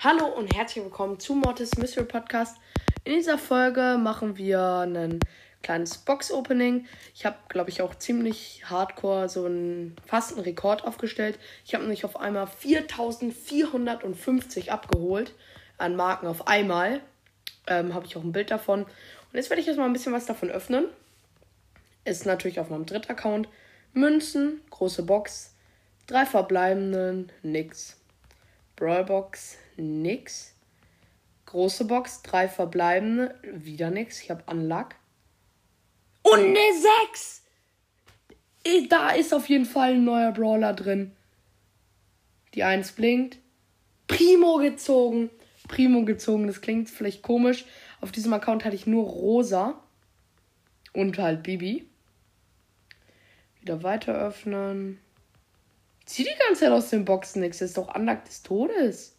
Hallo und herzlich willkommen zu Mortis Mystery Podcast. In dieser Folge machen wir ein kleines Box-Opening. Ich habe, glaube ich, auch ziemlich hardcore so einen fast einen Rekord aufgestellt. Ich habe nämlich auf einmal 4450 abgeholt an Marken auf einmal. Ähm, habe ich auch ein Bild davon. Und jetzt werde ich erstmal ein bisschen was davon öffnen. Ist natürlich auf meinem dritten Account. Münzen, große Box, drei verbleibenden, nix. Brawlbox, nix. Große Box, drei verbleibende, wieder nix. Ich habe Unluck. Und eine 6! Da ist auf jeden Fall ein neuer Brawler drin. Die 1 blinkt. Primo gezogen. Primo gezogen, das klingt vielleicht komisch. Auf diesem Account hatte ich nur Rosa. Und halt Bibi. Wieder weiter öffnen. Zieh die ganze Zeit aus den Boxen nichts. Das ist doch Anlag des Todes.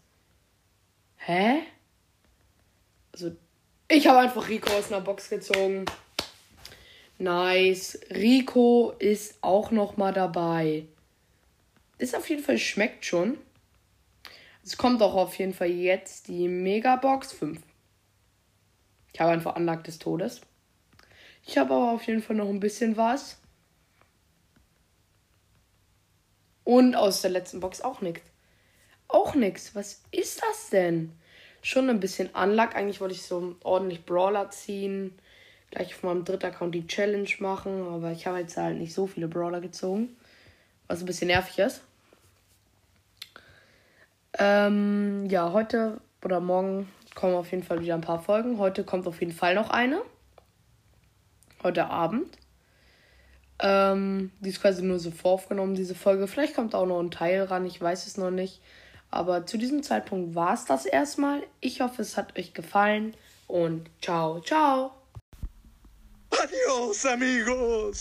Hä? Also, ich habe einfach Rico aus einer Box gezogen. Nice. Rico ist auch noch mal dabei. Ist auf jeden Fall, schmeckt schon. Es kommt auch auf jeden Fall jetzt die Megabox 5. Ich habe einfach Anlag des Todes. Ich habe aber auf jeden Fall noch ein bisschen was. Und aus der letzten Box auch nichts. Auch nichts. Was ist das denn? Schon ein bisschen Unluck. Eigentlich wollte ich so ordentlich Brawler ziehen. Gleich auf meinem dritten Account die Challenge machen. Aber ich habe jetzt halt nicht so viele Brawler gezogen. Was ein bisschen nervig ist. Ähm, ja, heute oder morgen kommen auf jeden Fall wieder ein paar Folgen. Heute kommt auf jeden Fall noch eine. Heute Abend. Ähm, die ist quasi nur so voraufgenommen, diese Folge. Vielleicht kommt auch noch ein Teil ran, ich weiß es noch nicht. Aber zu diesem Zeitpunkt war es das erstmal. Ich hoffe, es hat euch gefallen und ciao, ciao. Adios, amigos.